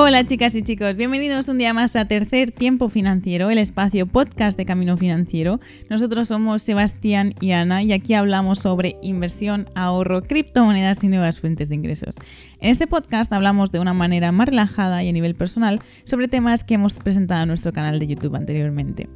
Hola chicas y chicos, bienvenidos un día más a Tercer Tiempo Financiero, el espacio podcast de Camino Financiero. Nosotros somos Sebastián y Ana y aquí hablamos sobre inversión, ahorro, criptomonedas y nuevas fuentes de ingresos. En este podcast hablamos de una manera más relajada y a nivel personal sobre temas que hemos presentado en nuestro canal de YouTube anteriormente.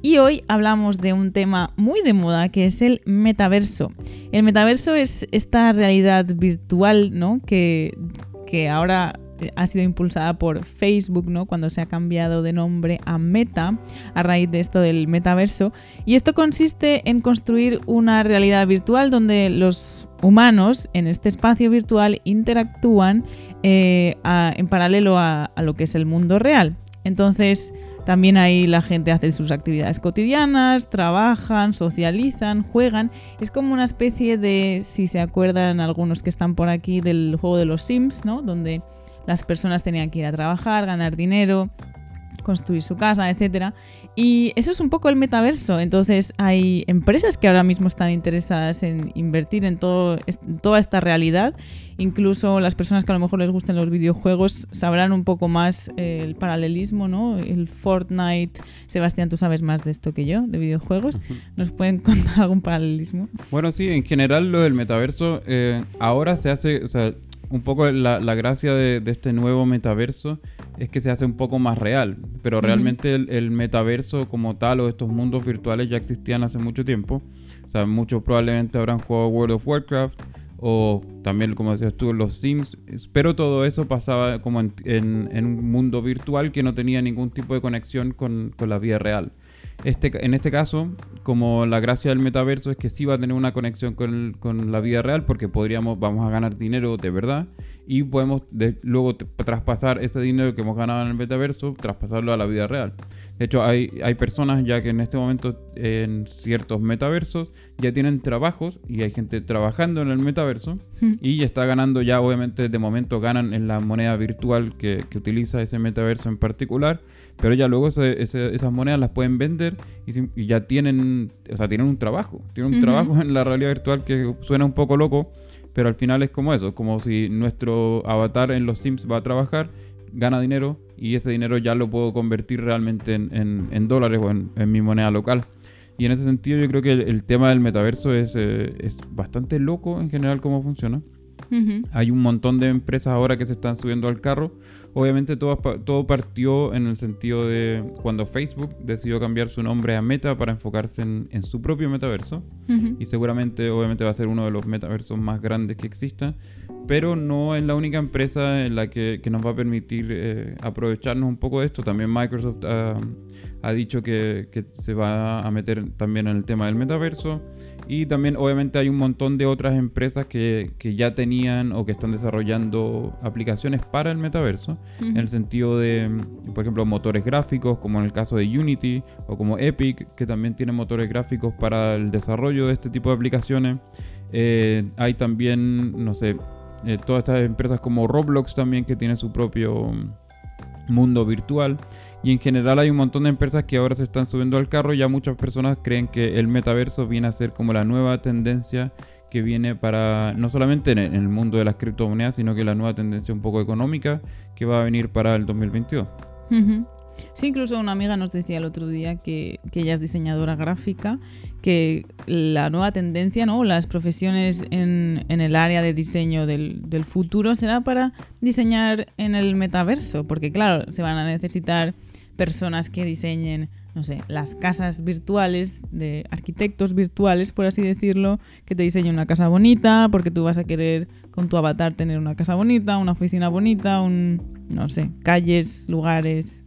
Y hoy hablamos de un tema muy de moda que es el metaverso. El metaverso es esta realidad virtual, ¿no? Que, que ahora ha sido impulsada por Facebook, ¿no? Cuando se ha cambiado de nombre a Meta a raíz de esto del metaverso. Y esto consiste en construir una realidad virtual donde los humanos en este espacio virtual interactúan eh, en paralelo a, a lo que es el mundo real. Entonces, también ahí la gente hace sus actividades cotidianas, trabajan, socializan, juegan. Es como una especie de, si se acuerdan algunos que están por aquí, del juego de los Sims, ¿no? Donde las personas tenían que ir a trabajar, ganar dinero, construir su casa, etcétera. Y eso es un poco el metaverso. Entonces hay empresas que ahora mismo están interesadas en invertir en, todo, toda esta realidad. Incluso las personas que a lo mejor les gusten los videojuegos sabrán un poco más eh, el paralelismo, ¿no? El Fortnite. Sebastián, tú sabes más de esto que yo, de videojuegos. ¿Nos pueden contar algún paralelismo? Bueno, sí, en general lo del metaverso eh, ahora se hace, un poco la, gracia de, este nuevo metaverso es que se hace un poco más real, pero realmente el, metaverso como tal o estos mundos virtuales ya existían hace mucho tiempo. O sea, muchos probablemente habrán jugado World of Warcraft o también, como decías tú, los Sims, pero todo eso pasaba como en, un mundo virtual que no tenía ningún tipo de conexión con, con la vida real. Este, en este caso, como la gracia del metaverso es que sí va a tener una conexión con, la vida real, porque podríamos, vamos a ganar dinero de verdad y podemos luego traspasar ese dinero que hemos ganado en el metaverso, traspasarlo a la vida real. De hecho, hay, hay personas ya que en este momento en ciertos metaversos ya tienen trabajos y hay gente trabajando en el metaverso y ya está ganando ya, obviamente, de momento ganan en la moneda virtual que, que utiliza ese metaverso en particular pero ya luego esas monedas las pueden vender y, ya tienen, o sea, tienen un trabajo. Tienen un trabajo en la realidad virtual que suena un poco loco, pero al final es como eso, como si nuestro avatar en los Sims va a trabajar, gana dinero y ese dinero ya lo puedo convertir realmente en, dólares o en, mi moneda local. Y en ese sentido yo creo que el, tema del metaverso es, eh, es bastante loco en general cómo funciona. Hay un montón de empresas ahora que se están subiendo al carro. Obviamente todo, todo partió en el sentido de cuando Facebook decidió cambiar su nombre a Meta para enfocarse en, su propio metaverso. Y seguramente, obviamente, va a ser uno de los metaversos más grandes que exista. Pero no es la única empresa en la que, nos va a permitir eh, aprovecharnos un poco de esto. También Microsoft ha dicho que, que se va a meter también en el tema del metaverso. Y también obviamente hay un montón de otras empresas que, que ya tenían o que están desarrollando aplicaciones para el metaverso, en el sentido de, por ejemplo, motores gráficos, como en el caso de Unity, o como Epic, que también tiene motores gráficos para el desarrollo de este tipo de aplicaciones. Eh, hay también, no sé, eh, todas estas empresas como Roblox también, que tiene su propio mundo virtual. Y en general hay un montón de empresas que ahora se están subiendo al carro. Ya muchas personas creen que el metaverso viene a ser como la nueva tendencia que viene para no solamente en el mundo de las criptomonedas, sino que la nueva tendencia un poco económica que va a venir para el 2022. Sí, incluso una amiga nos decía el otro día que, ella es diseñadora gráfica, que la nueva tendencia, ¿no? Las profesiones en, el área de diseño del, del, futuro será para diseñar en el metaverso, porque claro, se van a necesitar personas que diseñen, no sé, las casas virtuales, de arquitectos virtuales, por así decirlo, que te diseñen una casa bonita, porque tú vas a querer con tu avatar tener una casa bonita, una oficina bonita, un, no sé, calles, lugares.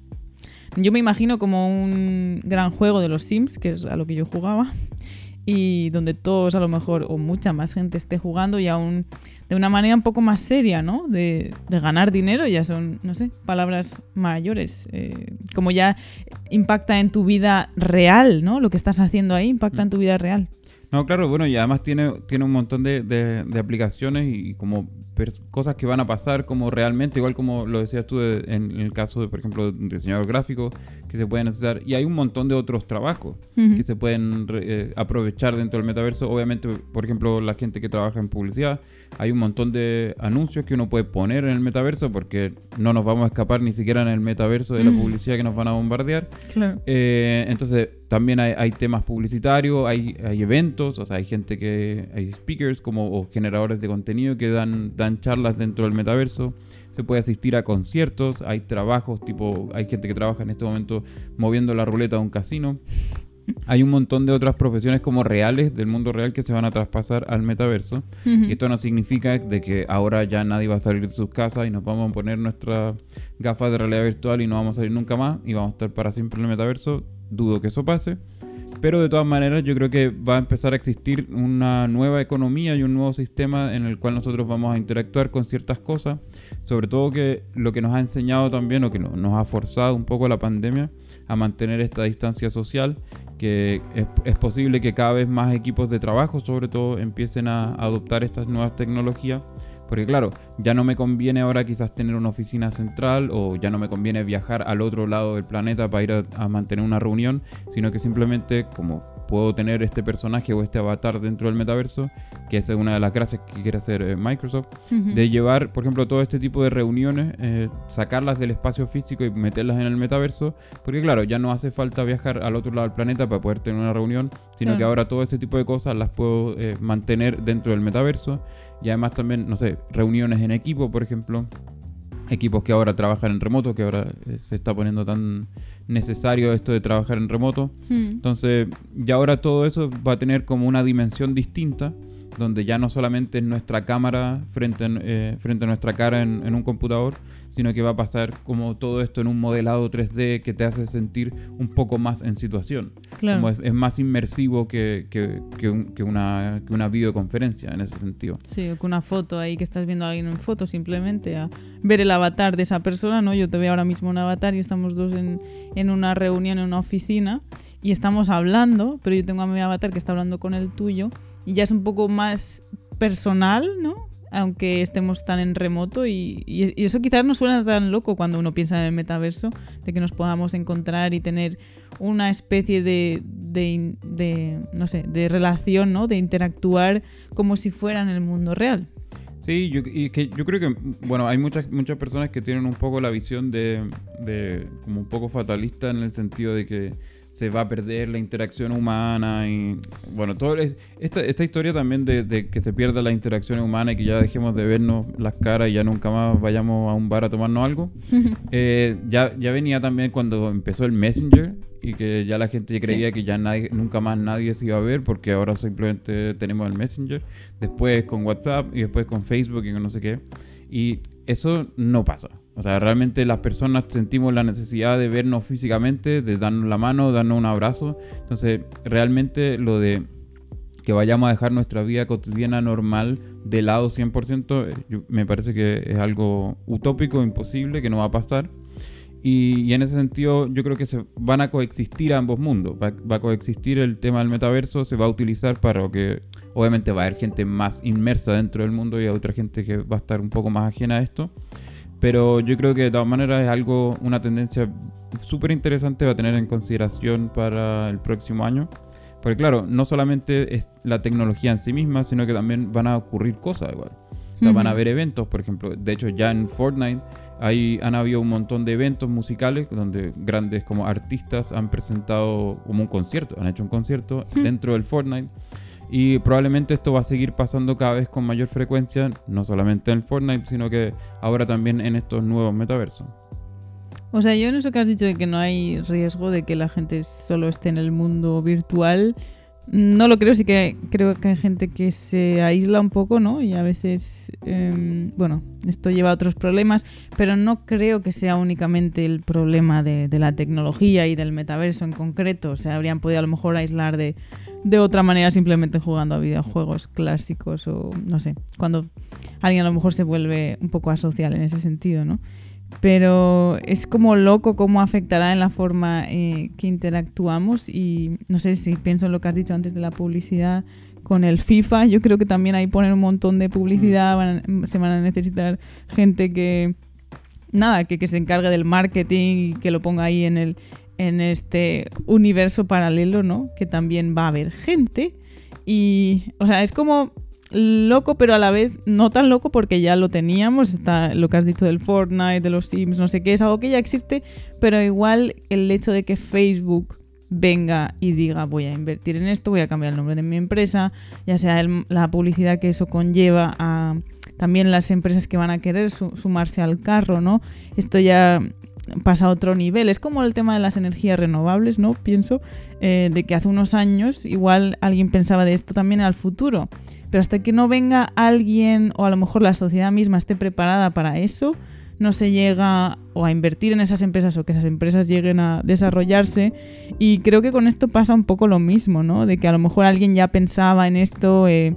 Yo me imagino como un gran juego de los Sims, que es a lo que yo jugaba, y donde todos a lo mejor o mucha más gente esté jugando y aún de una manera un poco más seria, ¿no? De, ganar dinero, ya son, no sé, palabras mayores. Eh, como ya impacta en tu vida real, ¿no? Lo que estás haciendo ahí impacta en tu vida real. No, claro, bueno, y además tiene, tiene un montón de, de, aplicaciones y como cosas que van a pasar como realmente, igual como lo decías tú en el caso de, por ejemplo, un diseñador gráfico, que se pueden hacer. Y hay un montón de otros trabajos Ujú. que se pueden eh, aprovechar dentro del metaverso. Obviamente, por ejemplo, la gente que trabaja en publicidad, hay un montón de anuncios que uno puede poner en el metaverso porque no nos vamos a escapar ni siquiera en el metaverso de la publicidad que nos van a bombardear. Claro. Eh, entonces, también hay, hay temas publicitarios, hay, hay eventos, o sea, hay gente que, hay speakers como o generadores de contenido que dan, dan charlas dentro del metaverso. Se puede asistir a conciertos, hay trabajos, tipo, hay gente que trabaja en este momento moviendo la ruleta de un casino. Hay un montón de otras profesiones como reales del mundo real que se van a traspasar al metaverso. Ujú. Y esto no significa de que ahora ya nadie va a salir de sus casas y nos vamos a poner nuestras gafas de realidad virtual y no vamos a salir nunca más y vamos a estar para siempre en el metaverso. Dudo que eso pase. Pero de todas maneras yo creo que va a empezar a existir una nueva economía y un nuevo sistema en el cual nosotros vamos a interactuar con ciertas cosas. Sobre todo que lo que nos ha enseñado también o que no- nos ha forzado un poco la pandemia a mantener esta distancia social, que es, es posible que cada vez más equipos de trabajo sobre todo empiecen a adoptar estas nuevas tecnologías. Porque claro, ya no me conviene ahora quizás tener una oficina central o ya no me conviene viajar al otro lado del planeta para ir a, a mantener una reunión, sino que simplemente como puedo tener este personaje o este avatar dentro del metaverso, que esa es una de las gracias que quiere hacer eh, Microsoft, de llevar, por ejemplo, todo este tipo de reuniones, eh, sacarlas del espacio físico y meterlas en el metaverso, porque claro, ya no hace falta viajar al otro lado del planeta para poder tener una reunión, sino Claro. que ahora todo este tipo de cosas las puedo eh, mantener dentro del metaverso y además también, no sé, reuniones en equipo, por ejemplo, equipos que ahora trabajan en remoto, que ahora eh, se está poniendo tan necesario esto de trabajar en remoto. Mm. Entonces, ya ahora todo eso va a tener como una dimensión distinta, donde ya no solamente es nuestra cámara frente, en- eh, frente a nuestra cara en, en un computador, sino que va a pasar como todo esto en un modelado 3D que te hace sentir un poco más en situación. Claro. Como es, es más inmersivo que, que- que un- que una, que una videoconferencia en ese sentido. Sí, o con una foto ahí que estás viendo a alguien en foto, simplemente a ver el avatar de esa persona, ¿no? Yo te veo ahora mismo un avatar y estamos dos en, en una reunión en una oficina y estamos hablando, pero yo tengo a mi avatar que está hablando con el tuyo y ya es un poco más personal, ¿no? Aunque estemos tan en remoto y, y- eso quizás no suena tan loco cuando uno piensa en el metaverso, de que nos podamos encontrar y tener una especie de, de, de, no sé, de relación, ¿no? De interactuar como si fuera en el mundo real. Sí, yo, y que yo creo que, bueno, hay muchas muchas personas que tienen un poco la visión de, de como un poco fatalista en el sentido de que se va a perder la interacción humana y, bueno, todo es- esta, esta historia también de, de que se pierda la interacción humana y que ya dejemos de vernos las caras y ya nunca más vayamos a un bar a tomarnos algo, eh, ya, ya venía también cuando empezó el Messenger y que ya la gente creía que ya nadie, nunca más nadie se iba a ver porque ahora simplemente tenemos el Messenger, después con WhatsApp y después con Facebook y con no sé qué. Y eso no pasa. O sea, realmente las personas sentimos la necesidad de vernos físicamente, de darnos la mano, darnos un abrazo. Entonces, realmente lo de que vayamos a dejar nuestra vida cotidiana normal de lado 100%, eh, me parece que es algo utópico, imposible, que no va a pasar. Y, y en ese sentido yo creo que se van a coexistir ambos mundos. Va, va a coexistir el tema del metaverso, se va a utilizar para lo que obviamente va a haber gente más inmersa dentro del mundo y otra gente que va a estar un poco más ajena a esto. Pero yo creo que de todas maneras es algo, una tendencia súper interesante va a tener en consideración para el próximo año. Porque claro, no solamente es la tecnología en sí misma, sino que también van a ocurrir cosas igual. O sea, van a haber eventos, por ejemplo. De hecho, ya en Fortnite hay, han habido un montón de eventos musicales donde grandes como artistas han presentado como un concierto, han hecho un concierto dentro del Fortnite. Y probablemente esto va a seguir pasando cada vez con mayor frecuencia, no solamente en Fortnite, sino que ahora también en estos nuevos metaversos. O sea, yo en eso que has dicho de que no hay riesgo de que la gente solo esté en el mundo virtual, no lo creo, sí que creo que hay gente que se aísla un poco, ¿no? Y a veces, em, bueno, esto lleva a otros problemas, pero no creo que sea únicamente el problema de, de la tecnología y del metaverso en concreto. O sea, habrían podido a lo mejor aislar de, de otra manera simplemente jugando a videojuegos clásicos o no sé, cuando alguien a lo mejor se vuelve un poco asocial en ese sentido, ¿no? Pero es como loco cómo afectará en la forma eh, que interactuamos y no sé si pienso en lo que has dicho antes de la publicidad con el FIFA, yo creo que también ahí ponen un montón de publicidad, van a- se van a necesitar gente que, nada, que, que se encargue del marketing y que lo ponga ahí en el, en este universo paralelo, ¿no? Que también va a haber gente. Y, o sea, es como loco, pero a la vez no tan loco porque ya lo teníamos. Está lo que has dicho del Fortnite, de los Sims, no sé qué, es algo que ya existe, pero igual el hecho de que Facebook venga y diga voy a invertir en esto, voy a cambiar el nombre de mi empresa, ya sea la publicidad que eso conlleva a también las empresas que van a querer sumarse al carro, ¿no? Esto ya pasa a otro nivel. Es como el tema de las energías renovables, ¿no? Pienso eh, de que hace unos años igual alguien pensaba de esto también al futuro. Pero hasta que no venga alguien o a lo mejor la sociedad misma esté preparada para eso, no se llega o a invertir en esas empresas o que esas empresas lleguen a desarrollarse. Y creo que con esto pasa un poco lo mismo, ¿no? De que a lo mejor alguien ya pensaba en esto. Eh,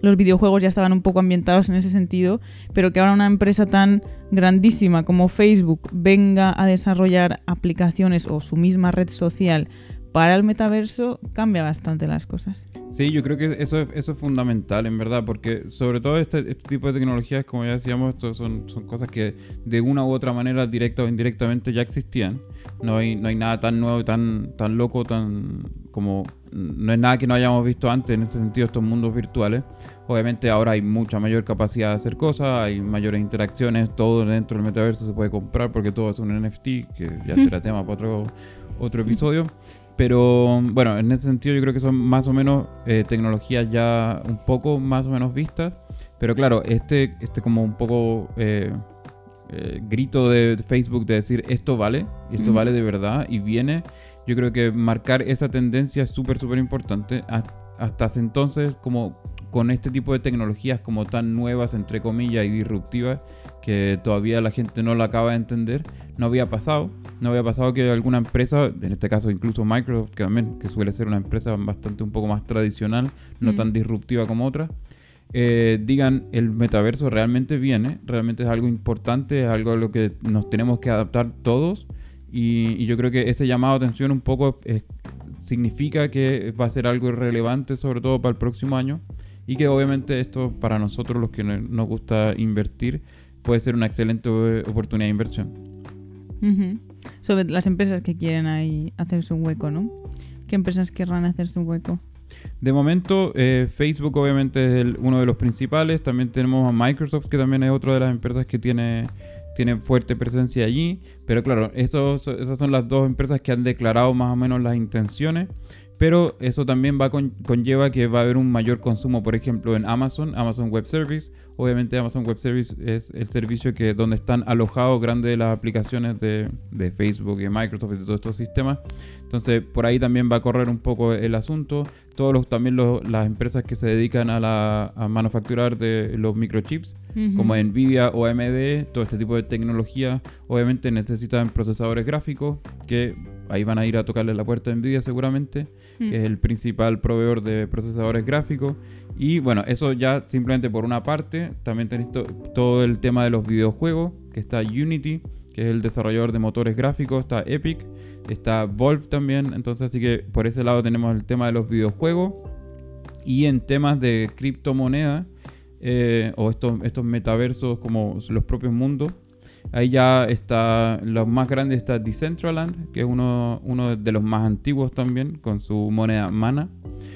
los videojuegos ya estaban un poco ambientados en ese sentido, pero que ahora una empresa tan grandísima como Facebook venga a desarrollar aplicaciones o su misma red social para el metaverso cambia bastante las cosas. Sí, yo creo que eso, eso es fundamental, en verdad, porque sobre todo este, este tipo de tecnologías, como ya decíamos, esto son, son cosas que de una u otra manera, directa o indirectamente, ya existían. No hay, no hay nada tan nuevo, tan, tan loco, tan como... No es nada que no hayamos visto antes en este sentido, estos mundos virtuales. Obviamente ahora hay mucha mayor capacidad de hacer cosas, hay mayores interacciones, todo dentro del metaverso se puede comprar porque todo es un NFT, que ya será tema para otro, otro episodio. Pero bueno, en ese sentido yo creo que son más o menos eh, tecnologías ya un poco más o menos vistas. Pero claro, este, este como un poco eh, eh, grito de Facebook de decir esto vale, esto vale de verdad, y viene, yo creo que marcar esa tendencia es súper, súper importante. Hasta hace entonces, como con este tipo de tecnologías como tan nuevas, entre comillas, y disruptivas, que todavía la gente no lo acaba de entender, no había pasado. No había pasado que alguna empresa, en este caso incluso Microsoft, que también que suele ser una empresa bastante un poco más tradicional, no mm. tan disruptiva como otras, eh, digan el metaverso realmente viene, realmente es algo importante, es algo a lo que nos tenemos que adaptar todos. Y, yo creo que ese llamado de atención un poco significa que va a ser algo relevante, sobre todo para el próximo año. Y que obviamente esto para nosotros los que nos gusta invertir puede ser una excelente oportunidad de inversión. Sobre las empresas que quieren ahí hacerse un hueco, ¿no? ¿Qué empresas querrán hacerse un hueco? De momento, eh, Facebook obviamente es uno de los principales. También tenemos a Microsoft, que también es otra de las empresas que tiene, tiene fuerte presencia allí. Pero claro, esas son las dos empresas que han declarado más o menos las intenciones. Pero eso también va con, conlleva que va a haber un mayor consumo, por ejemplo, en Amazon, Amazon Web Service. Obviamente Amazon Web Service es el servicio que donde están alojados grandes de las aplicaciones de, de, Facebook y Microsoft y de todos estos sistemas. Entonces por ahí también va a correr un poco el asunto. Todos los, también las empresas que se dedican a, la, a manufacturar de los microchips, como Nvidia o AMD, todo este tipo de tecnología, obviamente necesitan procesadores gráficos que ahí van a ir a tocarle la puerta de Nvidia seguramente, que es el principal proveedor de procesadores gráficos. Y bueno, eso ya simplemente por una parte. También tenéis todo el tema de los videojuegos, que está Unity, que es el desarrollador de motores gráficos, está Epic, está Valve también. Entonces, así que por ese lado tenemos el tema de los videojuegos. Y en temas de criptomonedas, eh, o estos, estos metaversos como los propios mundos, Ahí ya está, lo más grande está Decentraland, que es uno, uno de los más antiguos también, con su moneda Mana.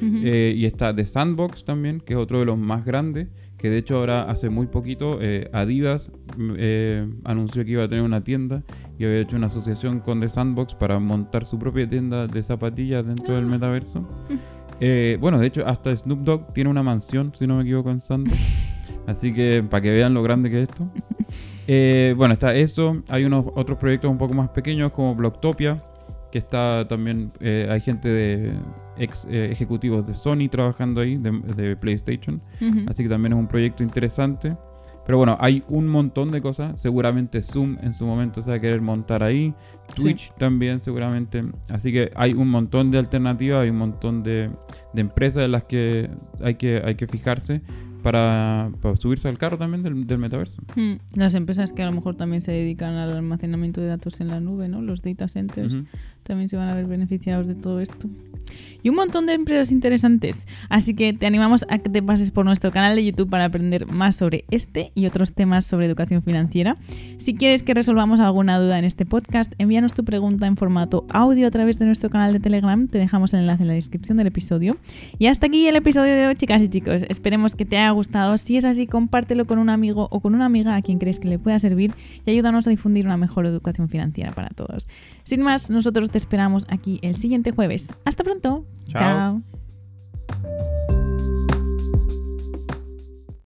Eh, y está The Sandbox también, que es otro de los más grandes, que de hecho ahora hace muy poquito eh, Adidas mm, eh, anunció que iba a tener una tienda y había hecho una asociación con The Sandbox para montar su propia tienda de zapatillas dentro del metaverso. bueno, de hecho hasta Snoop Dogg tiene una mansión, si no me equivoco, en Sandbox. Así que para que vean lo grande que es esto. Eh, bueno, está esto. Hay unos otros proyectos un poco más pequeños como Blocktopia, que está también, eh, hay gente de ex eh, ejecutivos de Sony trabajando ahí, de, PlayStation. Así que también es un proyecto interesante. Pero bueno, hay un montón de cosas. Seguramente Zoom en su momento se va a querer montar ahí. Twitch también seguramente. Así que hay un montón de alternativas, hay un montón de, de empresas en las que hay que, hay que fijarse para, subirse al carro también del, metaverso. Hmm. Las empresas que a lo mejor también se dedican al almacenamiento de datos en la nube, ¿no? Los data centers también se van a ver beneficiados de todo esto y un montón de empresas interesantes. Así que te animamos a que te pases por nuestro canal de YouTube para aprender más sobre este y otros temas sobre educación financiera. Si quieres que resolvamos alguna duda en este podcast, envíanos tu pregunta en formato audio a través de nuestro canal de Telegram. Te dejamos el enlace en la descripción del episodio. Y hasta aquí el episodio de hoy, chicas y chicos. Esperemos que te haya gustado. Si es así, compártelo con un amigo o con una amiga a quien crees que le pueda servir y ayúdanos a difundir una mejor educación financiera para todos. Sin más, nosotros te esperamos aquí el siguiente jueves. Hasta pronto. Chao.